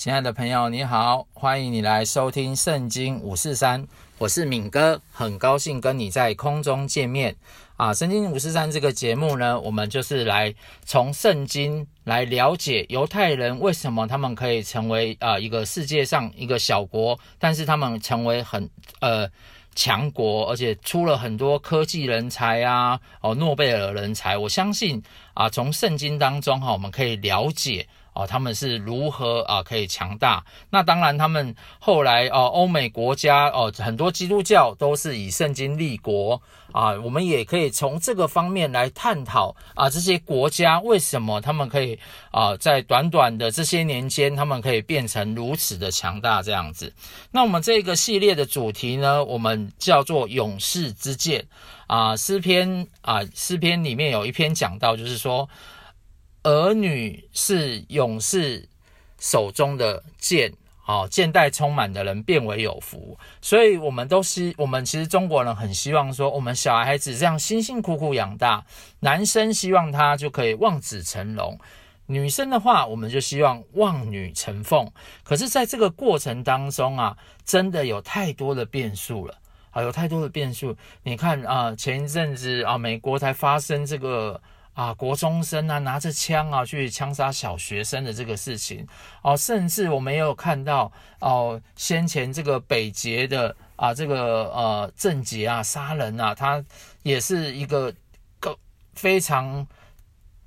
亲爱的朋友，你好，欢迎你来收听《圣经五四三》，我是敏哥，很高兴跟你在空中见面啊！《圣经五四三》这个节目呢，我们就是来从圣经来了解犹太人为什么他们可以成为啊一个世界上一个小国，但是他们成为很呃强国，而且出了很多科技人才啊，哦，诺贝尔人才。我相信啊，从圣经当中哈，我们可以了解。哦，他们是如何啊可以强大？那当然，他们后来哦，欧美国家哦，很多基督教都是以圣经立国啊。我们也可以从这个方面来探讨啊，这些国家为什么他们可以啊，在短短的这些年间，他们可以变成如此的强大这样子。那我们这个系列的主题呢，我们叫做勇士之剑啊。诗篇啊，诗篇里面有一篇讲到，就是说。儿女是勇士手中的剑，好，剑带充满的人变为有福。所以，我们都希，我们其实中国人很希望说，我们小孩子这样辛辛苦苦养大，男生希望他就可以望子成龙，女生的话，我们就希望望女成凤。可是，在这个过程当中啊，真的有太多的变数了啊，有太多的变数。你看啊，前一阵子啊，美国才发生这个。啊，国中生啊，拿着枪啊去枪杀小学生的这个事情哦，甚至我们也有看到哦，先前这个北捷的啊，这个呃郑捷啊杀人啊，他也是一个个非常。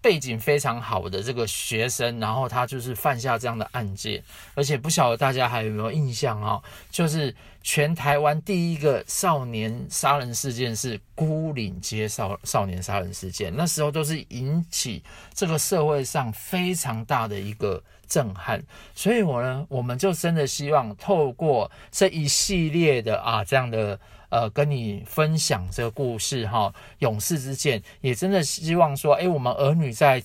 背景非常好的这个学生，然后他就是犯下这样的案件，而且不晓得大家还有没有印象啊？就是全台湾第一个少年杀人事件是孤岭街少少年杀人事件，那时候都是引起这个社会上非常大的一个震撼。所以我呢，我们就真的希望透过这一系列的啊这样的。呃，跟你分享这个故事哈，勇士之剑也真的希望说，诶，我们儿女在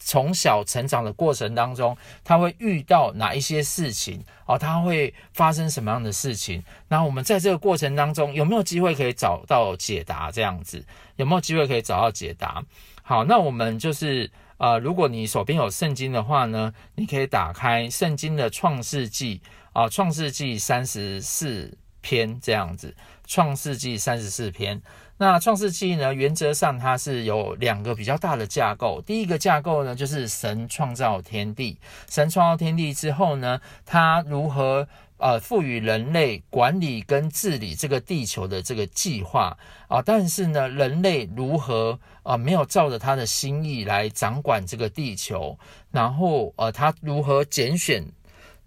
从小成长的过程当中，他会遇到哪一些事情哦，他会发生什么样的事情？那我们在这个过程当中有没有机会可以找到解答？这样子有没有机会可以找到解答？好，那我们就是呃，如果你手边有圣经的话呢，你可以打开圣经的创世纪啊，创世纪三十四篇这样子。创世纪三十四篇，那创世纪呢，原则上它是有两个比较大的架构。第一个架构呢，就是神创造天地，神创造天地之后呢，他如何呃赋予人类管理跟治理这个地球的这个计划啊？但是呢，人类如何啊没有照着他的心意来掌管这个地球？然后呃，他如何拣选？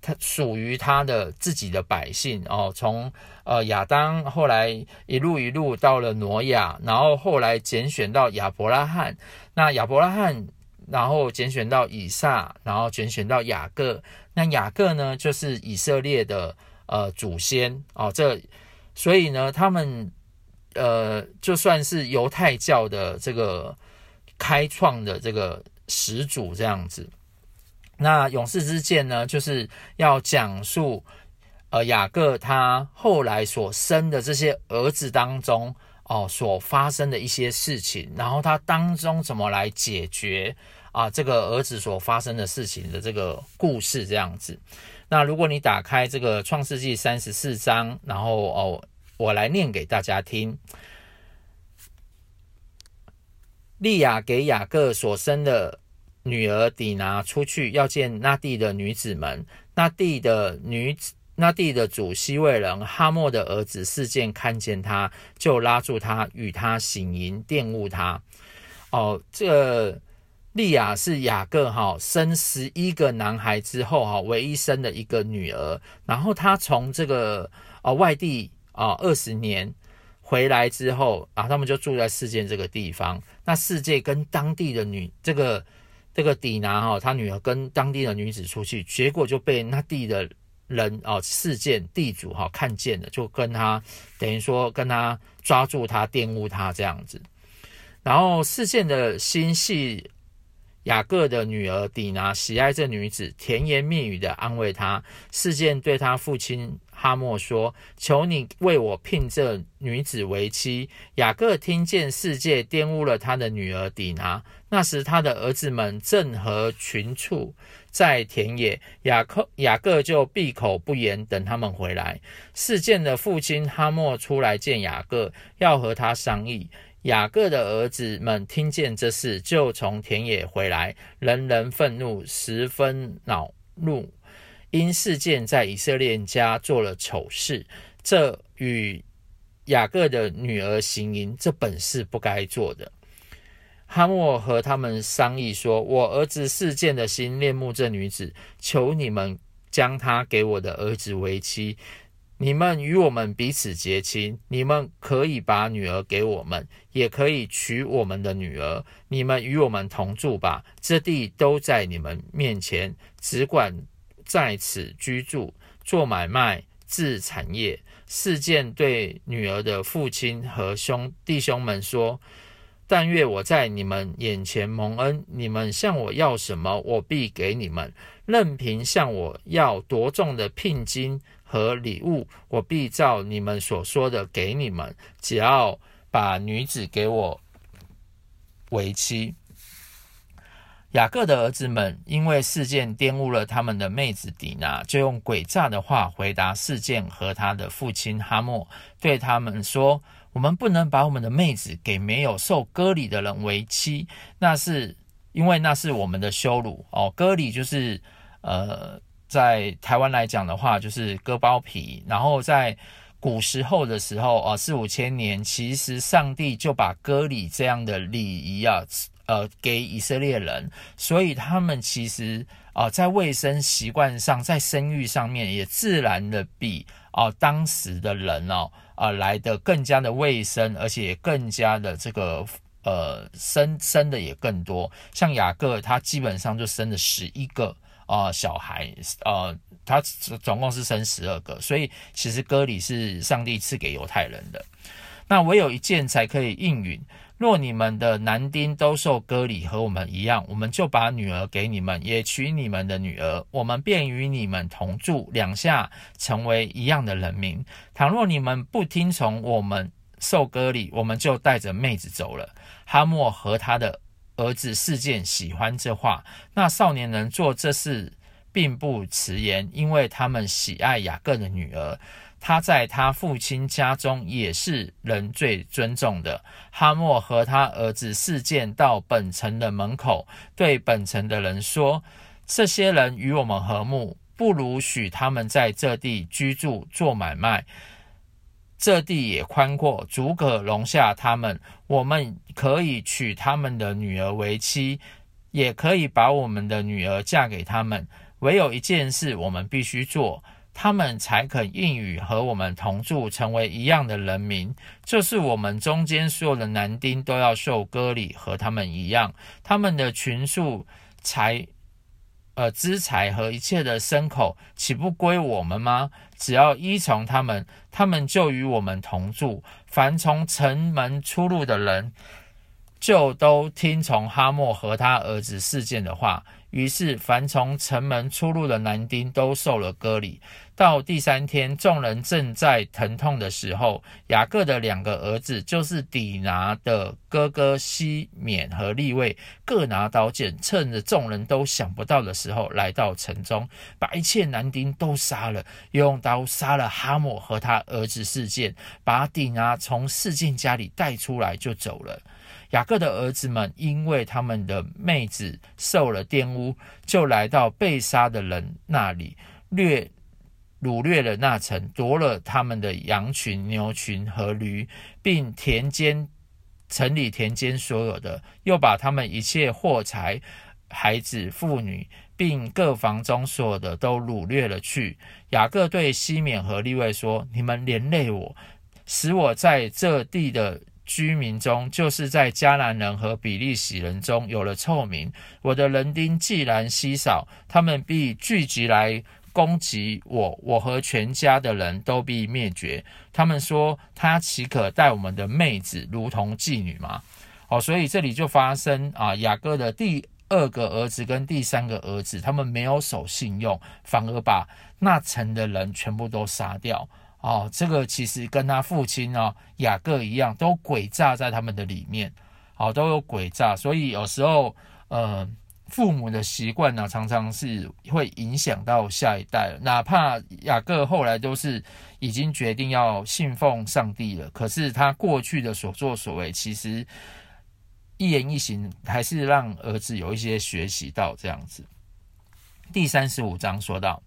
他属于他的自己的百姓哦，从呃亚当后来一路一路到了挪亚，然后后来拣选到亚伯拉罕，那亚伯拉罕然后拣选到以撒，然后拣选到雅各，那雅各呢就是以色列的呃祖先哦，这所以呢他们呃就算是犹太教的这个开创的这个始祖这样子。那勇士之剑呢，就是要讲述，呃，雅各他后来所生的这些儿子当中，哦，所发生的一些事情，然后他当中怎么来解决啊，这个儿子所发生的事情的这个故事这样子。那如果你打开这个创世纪三十四章，然后哦，我来念给大家听。利亚给雅各所生的。女儿底拿出去要见那地的女子们，那地的女子，那地的主西魏人哈莫的儿子事件看见他，就拉住他，与他行淫，玷污他。哦，这个利亚是雅各哈生十一个男孩之后哈唯一生的一个女儿，然后他从这个啊外地啊二十年回来之后啊，他们就住在示剑这个地方。那世界跟当地的女这个。这个底拿哈，他女儿跟当地的女子出去，结果就被那地的人哦，事件地主哈看见了，就跟他等于说跟他抓住他，玷污他这样子。然后事件的心系雅各的女儿底拿喜爱这女子，甜言蜜语的安慰她。事件对他父亲哈莫说：“求你为我聘这女子为妻。”雅各听见世界玷污了他的女儿底拿，那时他的儿子们正和群畜在田野，雅克雅各就闭口不言，等他们回来。事件的父亲哈莫出来见雅各，要和他商议。雅各的儿子们听见这事，就从田野回来，人人愤怒，十分恼怒，因事件在以色列家做了丑事，这与雅各的女儿行淫，这本是不该做的。哈莫和他们商议说：“我儿子事件的心恋慕这女子，求你们将她给我的儿子为妻。”你们与我们彼此结亲，你们可以把女儿给我们，也可以娶我们的女儿。你们与我们同住吧，这地都在你们面前，只管在此居住，做买卖，置产业。示剑对女儿的父亲和兄弟兄们说：“但愿我在你们眼前蒙恩，你们向我要什么，我必给你们；任凭向我要多重的聘金。”和礼物，我必照你们所说的给你们，只要把女子给我为妻。雅各的儿子们因为事件玷污了他们的妹子底拿，就用诡诈的话回答事件和他的父亲哈莫，对他们说：“我们不能把我们的妹子给没有受割礼的人为妻，那是因为那是我们的羞辱哦。割礼就是呃。”在台湾来讲的话，就是割包皮。然后在古时候的时候啊，四五千年，其实上帝就把割礼这样的礼仪啊，呃，给以色列人，所以他们其实啊，在卫生习惯上，在生育上面，也自然的比啊当时的人哦啊来的更加的卫生，而且更加的这个呃生生的也更多。像雅各，他基本上就生了十一个。啊、小孩，呃，他总共是生十二个，所以其实割礼是上帝赐给犹太人的。那唯有一件才可以应允。若你们的男丁都受割礼和我们一样，我们就把女儿给你们，也娶你们的女儿，我们便与你们同住，两下成为一样的人民。倘若你们不听从我们受割礼，我们就带着妹子走了。哈莫和他的。儿子事件喜欢这话，那少年人做这事并不迟延，因为他们喜爱雅各的女儿，他在他父亲家中也是人最尊重的。哈莫和他儿子事件到本城的门口，对本城的人说：“这些人与我们和睦，不如许他们在这地居住做买卖。”这地也宽阔，足可容下他们。我们可以娶他们的女儿为妻，也可以把我们的女儿嫁给他们。唯有一件事，我们必须做，他们才肯应允和我们同住，成为一样的人民。就是我们中间所有的男丁都要受割礼，和他们一样。他们的群数才、呃资财和一切的牲口，岂不归我们吗？只要依从他们，他们就与我们同住。凡从城门出入的人，就都听从哈莫和他儿子事件的话。于是，凡从城门出入的男丁都受了割礼。到第三天，众人正在疼痛的时候，雅各的两个儿子，就是底拿的哥哥西缅和利未，各拿刀剑，趁着众人都想不到的时候，来到城中，把一切男丁都杀了，用刀杀了哈姆和他儿子示剑，把底拿从示剑家里带出来就走了。雅各的儿子们因为他们的妹子受了玷污，就来到被杀的人那里，掠掳掠了那城，夺了他们的羊群、牛群和驴，并田间城里田间所有的，又把他们一切货财、孩子、妇女，并各房中所有的都掳掠了去。雅各对西缅和利未说：“你们连累我，使我在这地的。”居民中，就是在迦南人和比利洗人中有了臭名。我的人丁既然稀少，他们必聚集来攻击我，我和全家的人都必灭绝。他们说：他岂可待我们的妹子如同妓女吗？哦，所以这里就发生啊，雅各的第二个儿子跟第三个儿子，他们没有守信用，反而把那城的人全部都杀掉。哦，这个其实跟他父亲哦雅各一样，都诡诈在他们的里面，好、哦，都有诡诈，所以有时候呃。父母的习惯呢，常常是会影响到下一代。哪怕雅各后来都是已经决定要信奉上帝了，可是他过去的所作所为，其实一言一行还是让儿子有一些学习到这样子。第三十五章说到。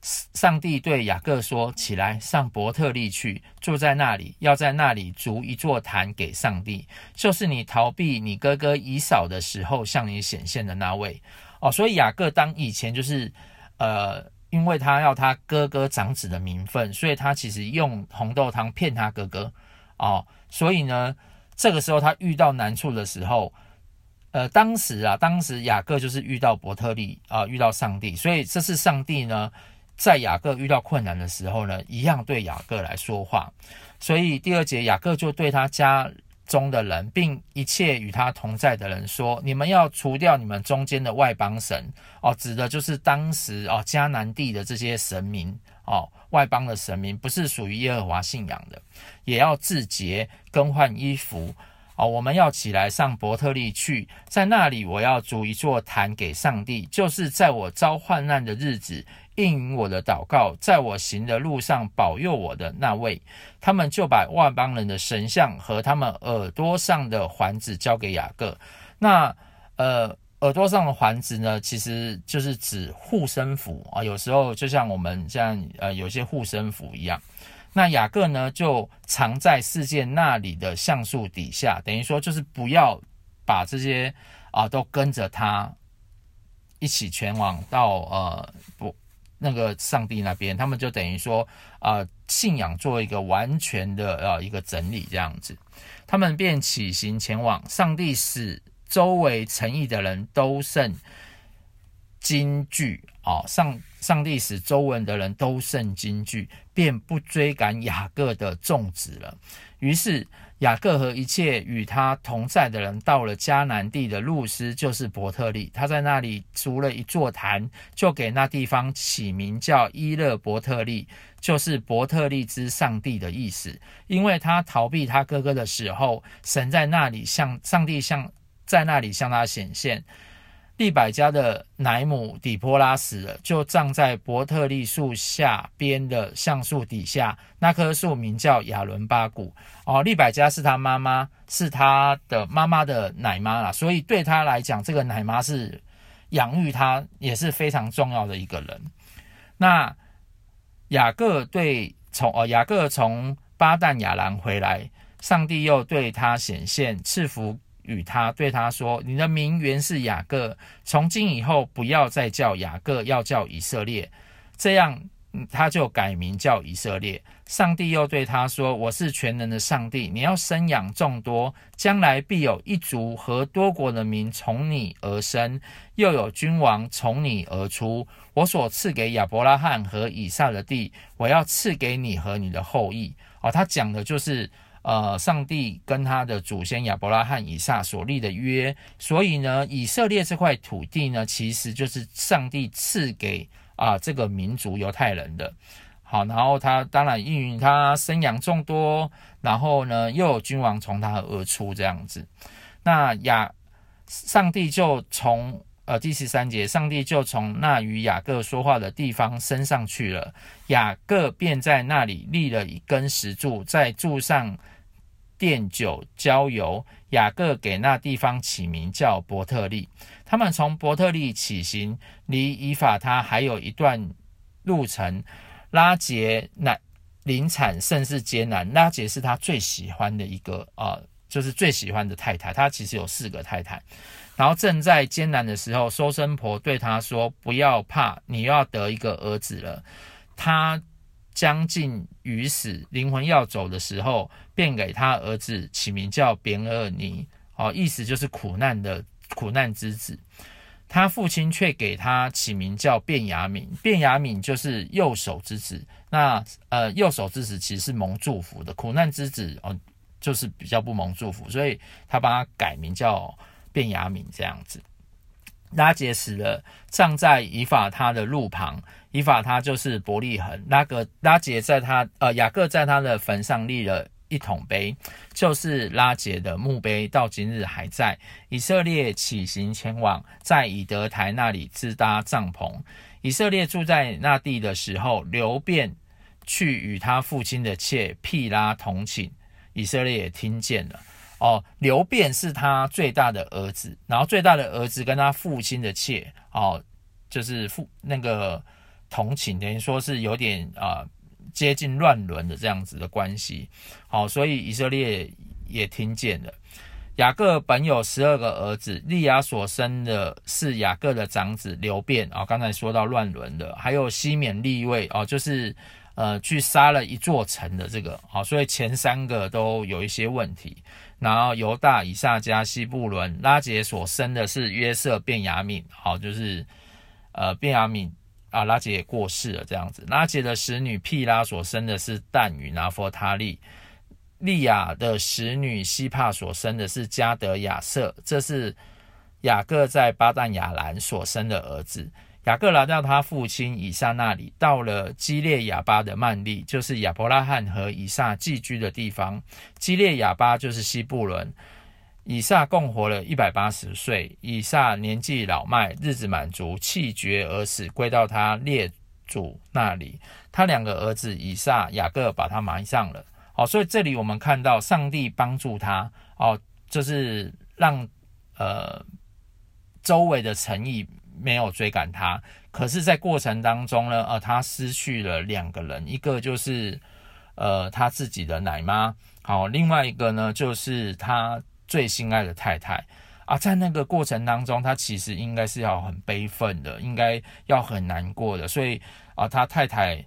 上帝对雅各说：“起来，上伯特利去，住在那里，要在那里筑一座坛给上帝，就是你逃避你哥哥以扫的时候向你显现的那位。”哦，所以雅各当以前就是，呃，因为他要他哥哥长子的名分，所以他其实用红豆汤骗他哥哥。哦，所以呢，这个时候他遇到难处的时候，呃，当时啊，当时雅各就是遇到伯特利啊，遇到上帝，所以这是上帝呢。在雅各遇到困难的时候呢，一样对雅各来说话。所以第二节，雅各就对他家中的人，并一切与他同在的人说：“你们要除掉你们中间的外邦神哦，指的就是当时哦迦南地的这些神明哦，外邦的神明不是属于耶和华信仰的，也要自洁，更换衣服。”哦，我们要起来上伯特利去，在那里我要筑一座坛给上帝，就是在我遭患难的日子应允我的祷告，在我行的路上保佑我的那位。他们就把外邦人的神像和他们耳朵上的环子交给雅各。那呃，耳朵上的环子呢，其实就是指护身符啊，有时候就像我们这样呃，有些护身符一样。那雅各呢，就藏在世界那里的橡树底下，等于说就是不要把这些啊都跟着他一起前往到呃不那个上帝那边，他们就等于说啊信仰做一个完全的呃一个整理这样子，他们便起行前往，上帝使周围城邑的人都甚惊惧啊上。上帝使周围的人都甚惊惧，便不追赶雅各的众子了。于是雅各和一切与他同在的人到了迦南地的路斯，就是伯特利。他在那里筑了一座坛，就给那地方起名叫伊勒伯特利，就是伯特利之上帝的意思。因为他逃避他哥哥的时候，神在那里向上帝向在那里向他显现。利百加的奶母底波拉死了，就葬在伯特利树下边的橡树底下。那棵树名叫亚伦巴谷。哦，利百加是他妈妈，是他的妈妈的奶妈啦。所以对他来讲，这个奶妈是养育他也是非常重要的一个人。那雅各对从哦，雅各从巴旦亚兰回来，上帝又对他显现，赐福。与他对他说：“你的名原是雅各，从今以后不要再叫雅各，要叫以色列。”这样，他就改名叫以色列。上帝又对他说：“我是全能的上帝，你要生养众多，将来必有一族和多国的民从你而生，又有君王从你而出。我所赐给亚伯拉罕和以撒的地，我要赐给你和你的后裔。”哦，他讲的就是。呃，上帝跟他的祖先亚伯拉罕、以撒所立的约，所以呢，以色列这块土地呢，其实就是上帝赐给啊、这个民族犹太人的。好，然后他当然应允他生养众多，然后呢，又有君王从他而出这样子。那雅上帝就从呃第十三节，上帝就从那与雅各说话的地方升上去了，雅各便在那里立了一根石柱，在柱上。奠酒郊游，雅各给那地方起名叫伯特利。他们从伯特利起行，离以法他还有一段路程。拉结难临产甚是艰难。拉结是他最喜欢的一个啊、呃，就是最喜欢的太太。他其实有四个太太。然后正在艰难的时候，收生婆对他说：“不要怕，你要得一个儿子了。”他。将近于死，灵魂要走的时候，便给他儿子起名叫便俄尼，哦，意思就是苦难的苦难之子。他父亲却给他起名叫便雅悯，便雅悯就是右手之子。那呃，右手之子其实是蒙祝福的，苦难之子哦，就是比较不蒙祝福，所以他帮他改名叫便雅悯这样子。拉结死了，葬在以法他的路旁。以法他就是伯利恒。拉格拉杰在他呃雅各在他的坟上立了一桶碑，就是拉杰的墓碑，到今日还在。以色列起行前往，在以德台那里支搭帐篷。以色列住在那地的时候，流便去与他父亲的妾辟拉同寝，以色列也听见了。哦，流便是他最大的儿子，然后最大的儿子跟他父亲的妾，哦，就是父那个同情，等于说是有点啊。接近乱伦的这样子的关系，好，所以以色列也听见了。雅各本有十二个儿子，利亚所生的是雅各的长子流便啊。刚才说到乱伦的，还有西缅利位哦，就是呃去杀了一座城的这个，好，所以前三个都有一些问题。然后犹大、以萨迦、西布伦、拉结所生的是约瑟、便雅敏，好，就是呃便雅敏。啊，拉结也过世了，这样子。拉结的使女辟拉所生的是但与拿弗他利，利亚的使女西帕所生的是加得亚瑟，这是雅各在巴旦亚兰所生的儿子。雅各来到他父亲以撒那里，到了基列亚巴的曼利，就是亚伯拉罕和以撒寄居的地方。基列亚巴就是西布伦。以撒共活了一百八十岁。以撒年纪老迈，日子满足，气绝而死，归到他列祖那里。他两个儿子以撒、雅各把他埋葬了。好，所以这里我们看到上帝帮助他，哦，就是让呃周围的诚意没有追赶他。可是，在过程当中呢，呃，他失去了两个人，一个就是呃他自己的奶妈，好，另外一个呢就是他。最心爱的太太啊，在那个过程当中，他其实应该是要很悲愤的，应该要很难过的。所以啊，他太太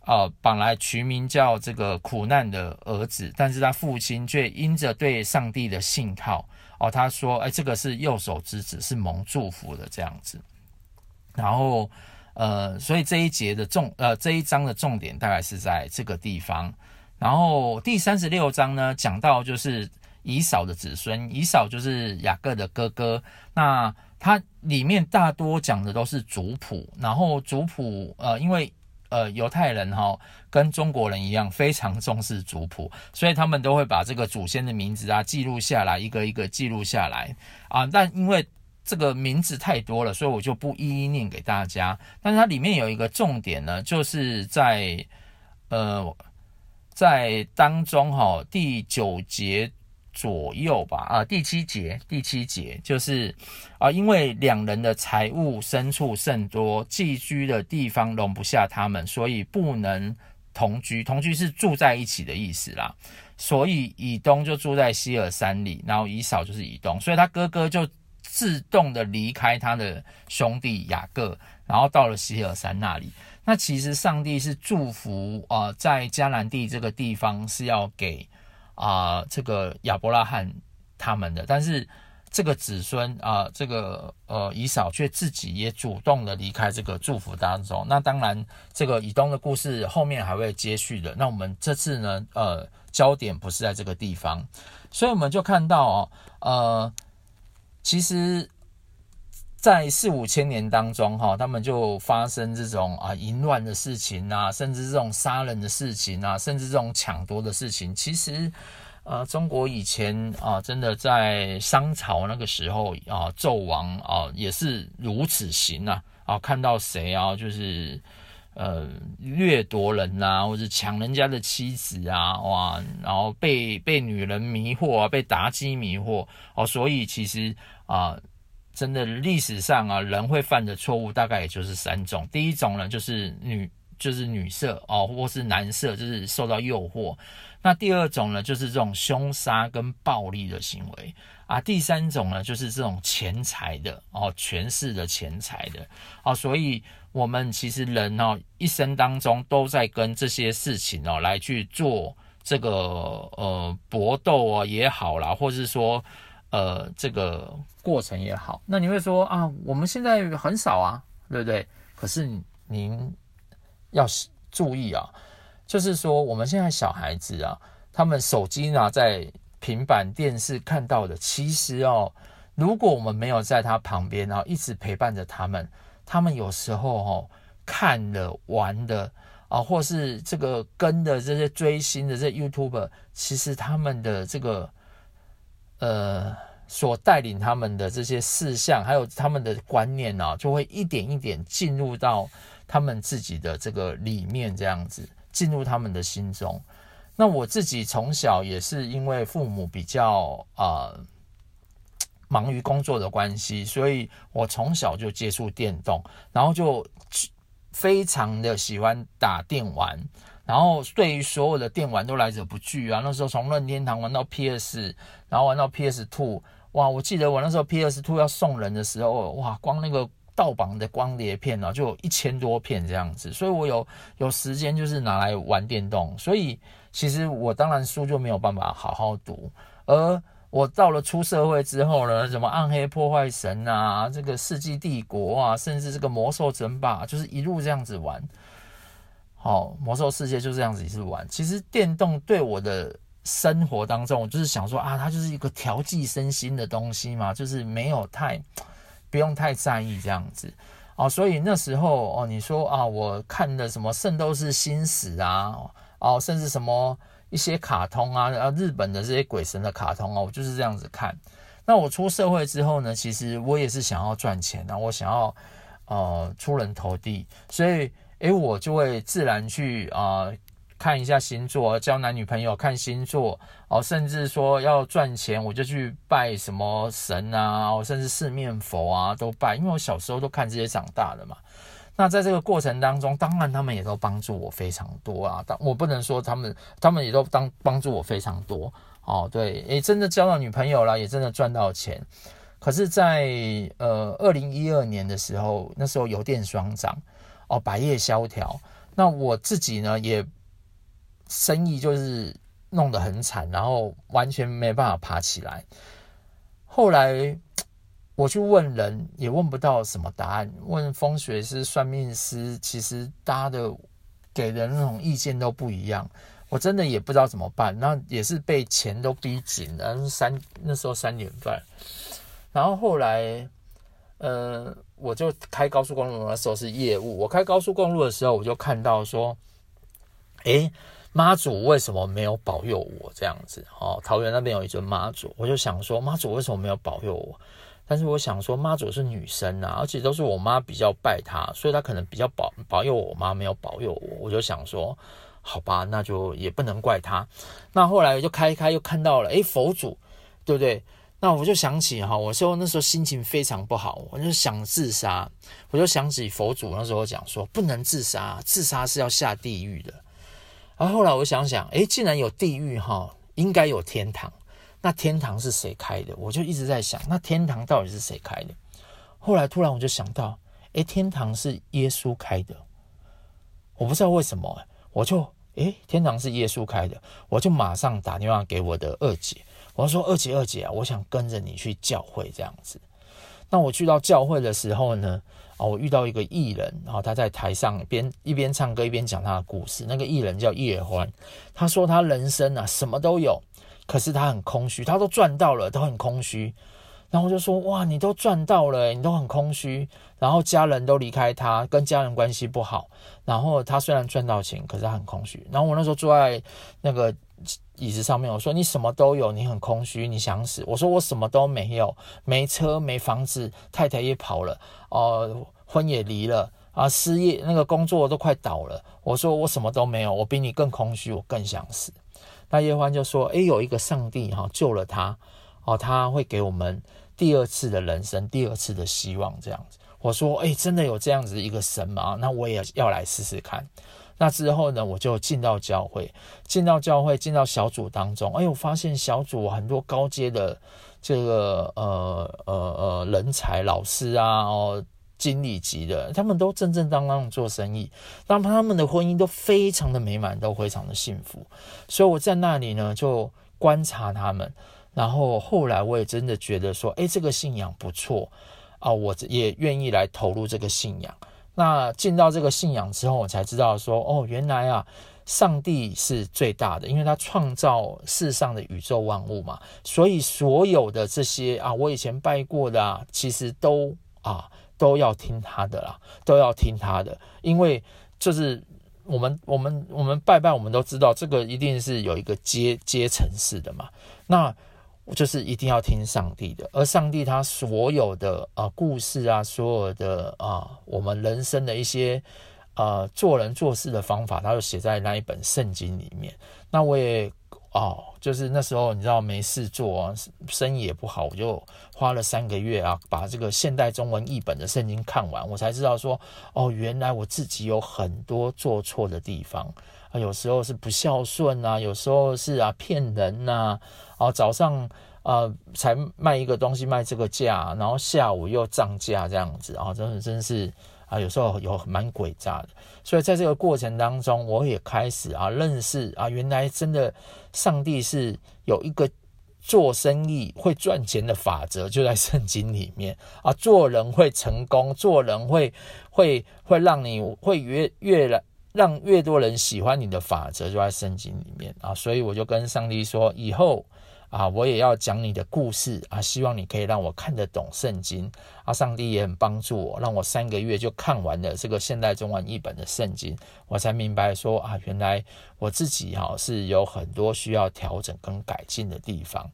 啊，本来取名叫这个苦难的儿子，但是他父亲却因着对上帝的信靠哦，他说：“哎，这个是右手之子，是蒙祝福的这样子。”然后呃，所以这一节的重呃这一章的重点大概是在这个地方。然后第三十六章呢，讲到就是。以扫的子孙，以扫就是雅各的哥哥。那他里面大多讲的都是族谱，然后族谱呃，因为呃犹太人哈、哦、跟中国人一样非常重视族谱，所以他们都会把这个祖先的名字啊记录下来，一个一个记录下来啊。但因为这个名字太多了，所以我就不一一念给大家。但是它里面有一个重点呢，就是在呃在当中哈、哦、第九节。左右吧，啊，第七节，第七节就是啊，因为两人的财物牲畜甚多，寄居的地方容不下他们，所以不能同居。同居是住在一起的意思啦。所以以东就住在西尔山里，然后以扫就是以东，所以他哥哥就自动的离开他的兄弟雅各，然后到了西尔山那里。那其实上帝是祝福啊，在迦南地这个地方是要给。啊，这个亚伯拉罕他们的，但是这个子孙啊，这个呃以扫却自己也主动的离开这个祝福当中。那当然，这个以东的故事后面还会接续的。那我们这次呢，呃，焦点不是在这个地方，所以我们就看到哦，呃，其实。在四五千年当中，哈，他们就发生这种啊淫乱的事情啊，甚至这种杀人的事情啊，甚至这种抢夺的事情。其实，呃，中国以前啊，真的在商朝那个时候啊，纣王啊也是如此行啊，啊，看到谁啊，就是呃掠夺人啊，或者抢人家的妻子啊，哇，然后被被女人迷惑啊，被妲己迷惑哦，所以其实啊。真的历史上啊，人会犯的错误大概也就是三种。第一种呢，就是女就是女色哦，或是男色，就是受到诱惑。那第二种呢，就是这种凶杀跟暴力的行为啊。第三种呢，就是这种钱财的哦，权势的钱财的哦。所以，我们其实人哦，一生当中都在跟这些事情哦来去做这个呃搏斗啊也好啦，或是说。呃，这个过程也好，那你会说啊，我们现在很少啊，对不对？可是您要注意啊，就是说我们现在小孩子啊，他们手机拿在平板电视看到的，其实哦，如果我们没有在他旁边，然后一直陪伴着他们，他们有时候哦看的玩的啊，或是这个跟的这些追星的这 YouTube，其实他们的这个呃所带领他们的这些事项，还有他们的观念啊，就会一点一点进入到他们自己的这个里面，这样子进入他们的心中。那我自己从小也是因为父母比较啊、呃、忙于工作的关系，所以我从小就接触电动，然后就非常的喜欢打电玩，然后对于所有的电玩都来者不拒啊。那时候从任天堂玩到 PS，然后玩到 PS Two，哇！我记得我那时候 PS Two 要送人的时候，哇，光那个盗版的光碟片呢，就有一千多片这样子，所以我有有时间就是拿来玩电动，所以。其实我当然书就没有办法好好读，而我到了出社会之后呢，什么暗黑破坏神啊，这个世纪帝国啊，甚至这个魔兽争霸，就是一路这样子玩。哦，魔兽世界就这样子一直玩。其实电动对我的生活当中，我就是想说啊，它就是一个调剂身心的东西嘛，就是没有太不用太在意这样子。哦，所以那时候哦，你说啊，我看的什么《圣斗士星矢》啊。哦，甚至什么一些卡通啊，啊，日本的这些鬼神的卡通啊，我就是这样子看。那我出社会之后呢，其实我也是想要赚钱啊，我想要呃出人头地，所以诶，我就会自然去啊、看一下星座，交男女朋友看星座哦，甚至说要赚钱，我就去拜什么神啊，甚至四面佛啊都拜，因为我小时候都看这些长大的嘛。那在这个过程当中，当然他们也都帮助我非常多啊。但我不能说他们，他们也都当帮助我非常多哦。对，也真的交到女朋友了，也真的赚到钱。可是在，在呃二零一二年的时候，那时候油电双涨哦，百业萧条。那我自己呢，也生意就是弄得很惨，然后完全没办法爬起来。后来。我去问人也问不到什么答案，问风水师、算命师，其实大家的给的那种意见都不一样，我真的也不知道怎么办。那也是被钱都逼紧了，三那时候三点半，然后后来，呃，我就开高速公路的时候是业务，我开高速公路的时候，我就看到说，诶，妈祖为什么没有保佑我这样子？哦，桃园那边有一尊妈祖，我就想说，妈祖为什么没有保佑我？但是我想说，妈祖是女生啊，而且都是我妈比较拜她，所以她可能比较保保佑我妈，没有保佑我。我就想说，好吧，那就也不能怪她。那后来就开一开，又看到了，诶，佛祖，对不对？那我就想起哈，我说那时候心情非常不好，我就想自杀。我就想起佛祖那时候讲说，不能自杀，自杀是要下地狱的。然后后来我想想，诶，既然有地狱哈，应该有天堂。那天堂是谁开的？我就一直在想，那天堂到底是谁开的？后来突然我就想到，诶，天堂是耶稣开的。我不知道为什么，我就诶，天堂是耶稣开的，我就马上打电话给我的二姐，我说二姐二姐啊，我想跟着你去教会这样子。那我去到教会的时候呢，啊，我遇到一个艺人，然后他在台上边一边唱歌一边讲他的故事。那个艺人叫叶欢，他说他人生啊什么都有。可是他很空虚，他都赚到了，都很空虚。然后我就说：哇，你都赚到了，你都很空虚。然后家人都离开他，跟家人关系不好。然后他虽然赚到钱，可是他很空虚。然后我那时候坐在那个椅子上面，我说：你什么都有，你很空虚，你想死。我说：我什么都没有，没车，没房子，太太也跑了，呃，婚也离了，啊，失业，那个工作都快倒了。我说：我什么都没有，我比你更空虚，我更想死。那叶欢就说：“诶，有一个上帝哈救了他，哦，他会给我们第二次的人生，第二次的希望这样子。”我说：“诶，真的有这样子一个神吗？那我也要来试试看。”那之后呢，我就进到教会，进到教会，进到小组当中。哎，我发现小组很多高阶的这个呃呃呃人才老师啊，哦。经理级的，他们都正正当当做生意，当他们的婚姻都非常的美满，都非常的幸福。所以我在那里呢，就观察他们，然后后来我也真的觉得说，诶，这个信仰不错啊，我也愿意来投入这个信仰。那进到这个信仰之后，我才知道说，哦，原来啊，上帝是最大的，因为他创造世上的宇宙万物嘛，所以所有的这些啊，我以前拜过的啊，其实都啊都要听他的啦，都要听他的，因为就是我们我们我们拜拜，我们都知道这个一定是有一个阶阶层式的嘛，那就是一定要听上帝的，而上帝他所有的啊故事啊，所有的啊我们人生的一些。呃，做人做事的方法，他就写在那一本圣经里面。那我也哦，就是那时候你知道没事做啊，生意也不好，我就花了三个月啊，把这个现代中文译本的圣经看完，我才知道说，哦，原来我自己有很多做错的地方啊，有时候是不孝顺啊，有时候是啊骗人呐，啊，早上呃才卖一个东西卖这个价，然后下午又涨价这样子啊，真的真是。啊，有时候有蛮诡诈的，所以在这个过程当中，我也开始啊认识啊，原来真的上帝是有一个做生意会赚钱的法则，就在圣经里面啊，做人会成功，做人会会会让你会越越来让越多人喜欢你的法则，就在圣经里面啊，所以我就跟上帝说，以后。啊，我也要讲你的故事啊！希望你可以让我看得懂圣经啊！上帝也很帮助我，让我三个月就看完了这个现代中文译本的圣经，我才明白说啊，原来我自己哈是有很多需要调整跟改进的地方。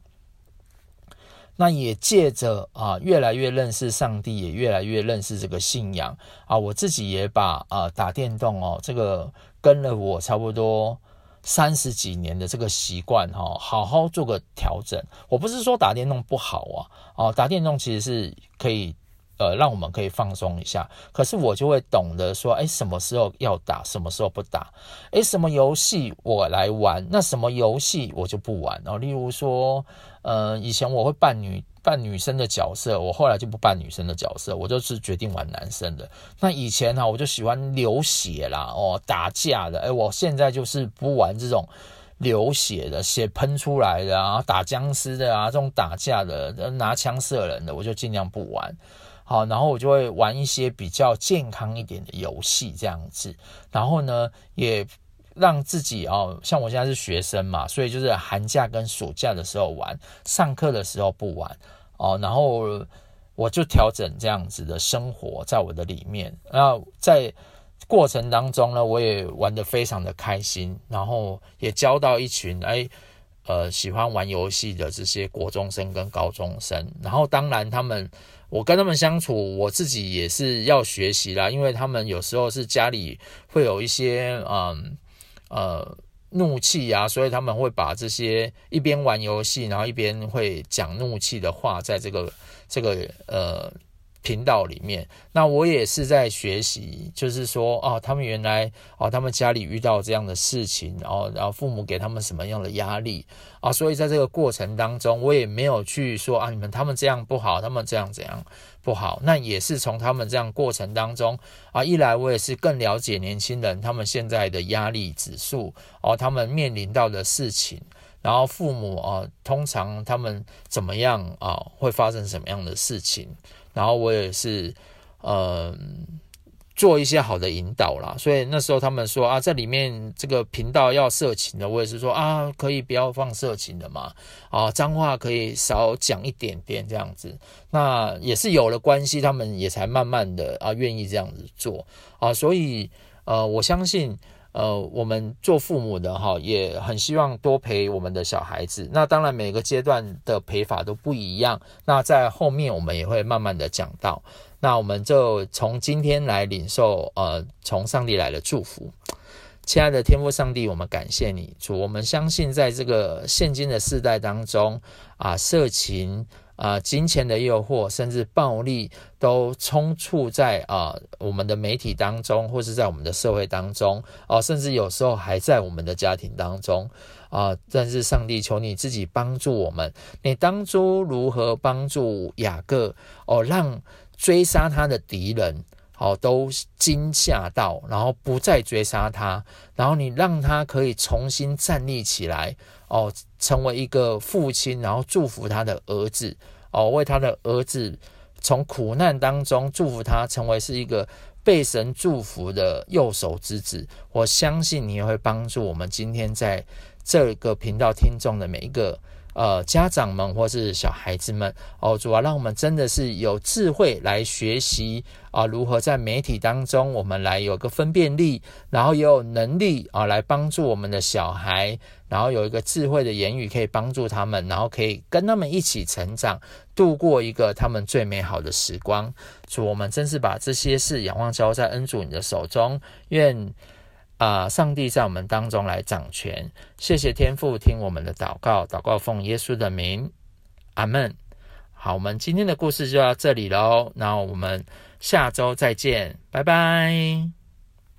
那也借着啊，越来越认识上帝，也越来越认识这个信仰啊，我自己也把啊打电动哦，这个跟了我差不多。三十几年的这个习惯哈，好好做个调整。我不是说打电动不好啊，哦，打电动其实是可以，呃，让我们可以放松一下。可是我就会懂得说，哎，什么时候要打，什么时候不打。哎，什么游戏我来玩，那什么游戏我就不玩。然后，例如说，呃，以前我会扮女。扮女生的角色，我后来就不扮女生的角色，我就是决定玩男生的。那以前哈，我就喜欢流血啦，哦，打架的。哎，我现在就是不玩这种流血的、血喷出来的啊，打僵尸的啊，这种打架的、拿枪射人的，我就尽量不玩。好，然后我就会玩一些比较健康一点的游戏，这样子。然后呢，也。让自己哦，像我现在是学生嘛，所以就是寒假跟暑假的时候玩，上课的时候不玩哦。然后我就调整这样子的生活在我的里面。那在过程当中呢，我也玩得非常的开心，然后也交到一群哎呃喜欢玩游戏的这些国中生跟高中生。然后当然他们，我跟他们相处，我自己也是要学习啦，因为他们有时候是家里会有一些嗯。呃，怒气呀，所以他们会把这些一边玩游戏，然后一边会讲怒气的话，在这个这个呃频道里面。那我也是在学习，就是说，哦，他们原来哦，他们家里遇到这样的事情，然后然后父母给他们什么样的压力啊，所以在这个过程当中，我也没有去说啊，你们他们这样不好，他们这样怎样。不好，那也是从他们这样过程当中啊，一来我也是更了解年轻人他们现在的压力指数哦，他们面临到的事情，然后父母啊，通常他们怎么样啊，会发生什么样的事情，然后我也是嗯。做一些好的引导啦，所以那时候他们说啊，在里面这个频道要色情的，我也是说啊，可以不要放色情的嘛，啊，脏话可以少讲一点点这样子，那也是有了关系，他们也才慢慢的啊愿意这样子做。啊，所以呃，我相信呃，我们做父母的哈，也很希望多陪我们的小孩子，那当然每个阶段的陪法都不一样，那在后面我们也会慢慢的讲到。那我们就从今天来领受，呃，从上帝来的祝福。亲爱的天父上帝，我们感谢你，主，我们相信在这个现今的世代当中，啊，色情啊，金钱的诱惑，甚至暴力，都充斥在啊我们的媒体当中，或是在我们的社会当中，哦，甚至有时候还在我们的家庭当中，啊，但是上帝求你自己帮助我们，你当初如何帮助雅各，哦，让。追杀他的敌人，好，都惊吓到，然后不再追杀他，然后你让他可以重新站立起来，哦，成为一个父亲，然后祝福他的儿子，哦，为他的儿子从苦难当中祝福他，成为是一个被神祝福的右手之子。我相信你也会帮助我们今天在这个频道听众的每一个。呃，家长们或是小孩子们，哦，主啊，让我们真的是有智慧来学习啊、如何在媒体当中，我们来有个分辨力，然后也有能力啊、来帮助我们的小孩，然后有一个智慧的言语可以帮助他们，然后可以跟他们一起成长，度过一个他们最美好的时光。主，我们真是把这些事仰望交在恩主你的手中，愿。啊、上帝在我们当中来掌权，谢谢天父听我们的祷告，祷告奉耶稣的名，阿门。好，我们今天的故事就到这里喽，那我们下周再见，拜拜。